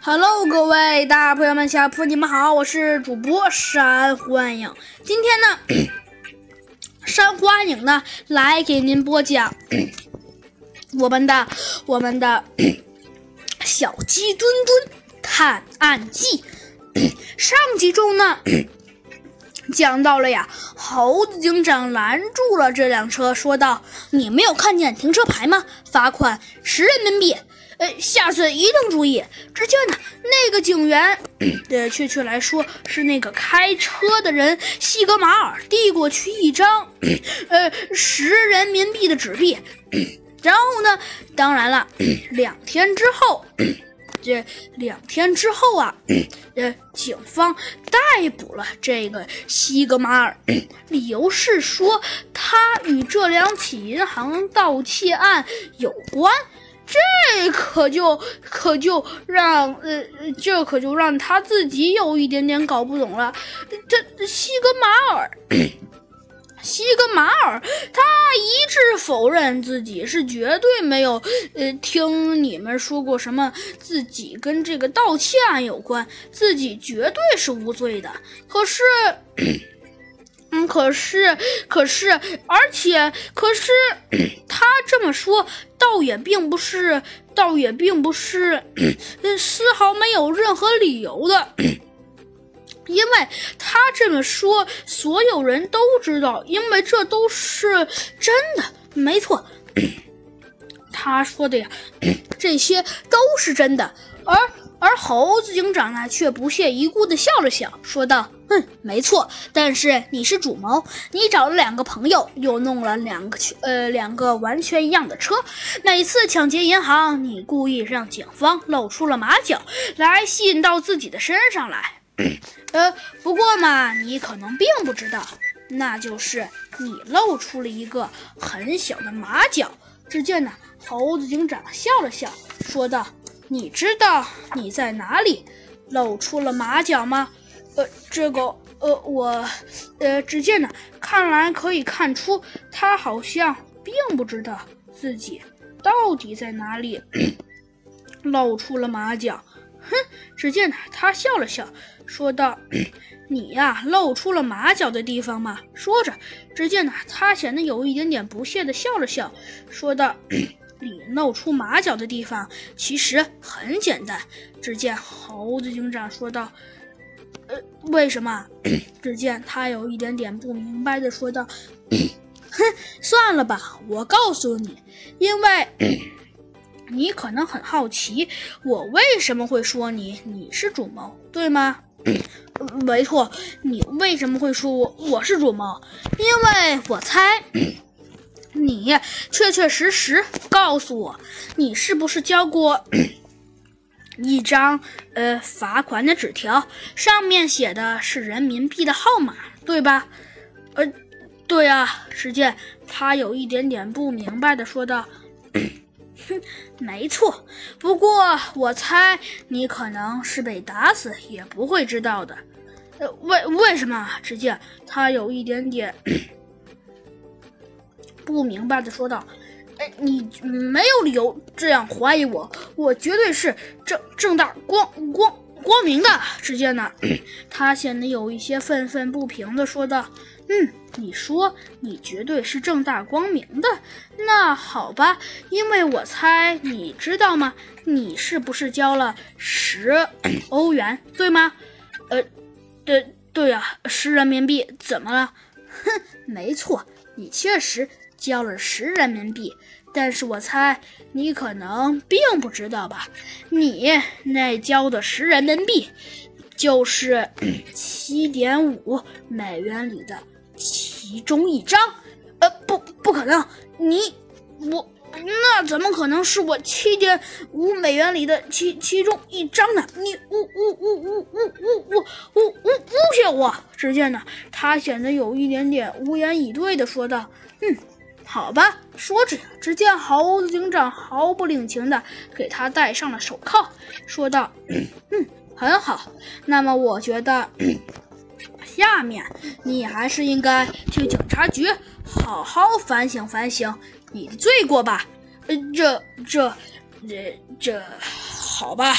Hello，各位大朋友们、小朋友们，你们好，我是主播山欢迎。今天呢，山欢迎呢来给您播讲 我们的我们的 小鸡墩墩探案记。上集中呢，讲到了呀，猴子警长拦住了这辆车，说道：“你没有看见停车牌吗？罚款十人民币。”呃，下次一定注意。只见呢，那个警员，呃，确切来说是那个开车的人西格马尔，递过去一张，呃，十人民币的纸币。然后呢，当然了，两天之后，这两天之后啊，呃，警方逮捕了这个西格马尔，理由是说他与这两起银行盗窃案有关。这可就可就让呃，这可就让他自己有一点点搞不懂了。这西格马尔，西格马尔，他一致否认自己是绝对没有呃听你们说过什么，自己跟这个盗窃案有关，自己绝对是无罪的。可是。嗯，可是，可是，而且，可是，他这么说，倒也并不是，倒也并不是，丝毫没有任何理由的，因为他这么说，所有人都知道，因为这都是真的，没错，他说的呀，这些都是真的，而。而猴子警长呢，却不屑一顾地笑了笑，说道：“嗯，没错。但是你是主谋，你找了两个朋友，又弄了两个呃两个完全一样的车。每次抢劫银行，你故意让警方露出了马脚，来吸引到自己的身上来。呃，不过嘛，你可能并不知道，那就是你露出了一个很小的马脚。”只见呢，猴子警长笑了笑，说道。你知道你在哪里露出了马脚吗？呃，这个，呃，我，呃，只见呢，看来可以看出他好像并不知道自己到底在哪里 露出了马脚。哼，只见，他笑了笑，说道：“你呀，露出了马脚的地方嘛。”说着，只见呢，他显得有一点点不屑的笑了笑，说道。你露出马脚的地方其实很简单。只见猴子警长说道：“呃，为什么？” 只见他有一点点不明白的说道：“ 哼，算了吧，我告诉你，因为你可能很好奇，我为什么会说你你是主谋，对吗？没错，你为什么会说我我是主谋？因为我猜。”你确确实实告诉我，你是不是交过一张呃罚款的纸条？上面写的是人民币的号码，对吧？呃，对啊。只见他有一点点不明白的说道：“，没错。不过我猜你可能是被打死也不会知道的。呃，为为什么？只见他有一点点。”不明白的说道：“哎，你没有理由这样怀疑我，我绝对是正正大光光光明的。”只见呢，他显得有一些愤愤不平的说道：“嗯，你说你绝对是正大光明的，那好吧，因为我猜你知道吗？你是不是交了十欧元，对吗？呃，对对呀，十人民币，怎么了？哼，没错，你确实。”交了十人民币，但是我猜你可能并不知道吧？你那交的十人民币，就是七点五美元里的其中一张。呃，不，不可能！你，我，那怎么可能是我七点五美元里的其其中一张呢？你诬诬诬诬诬诬诬诬诬诬陷我！只见呢，他显得有一点点无言以对的说道：“嗯。”好吧，说着，只见猴子警长毫不领情的给他戴上了手铐，说道：“嗯，很好。那么，我觉得下面你还是应该去警察局好好反省反省你的罪过吧。”呃，这、这、这、这，好吧。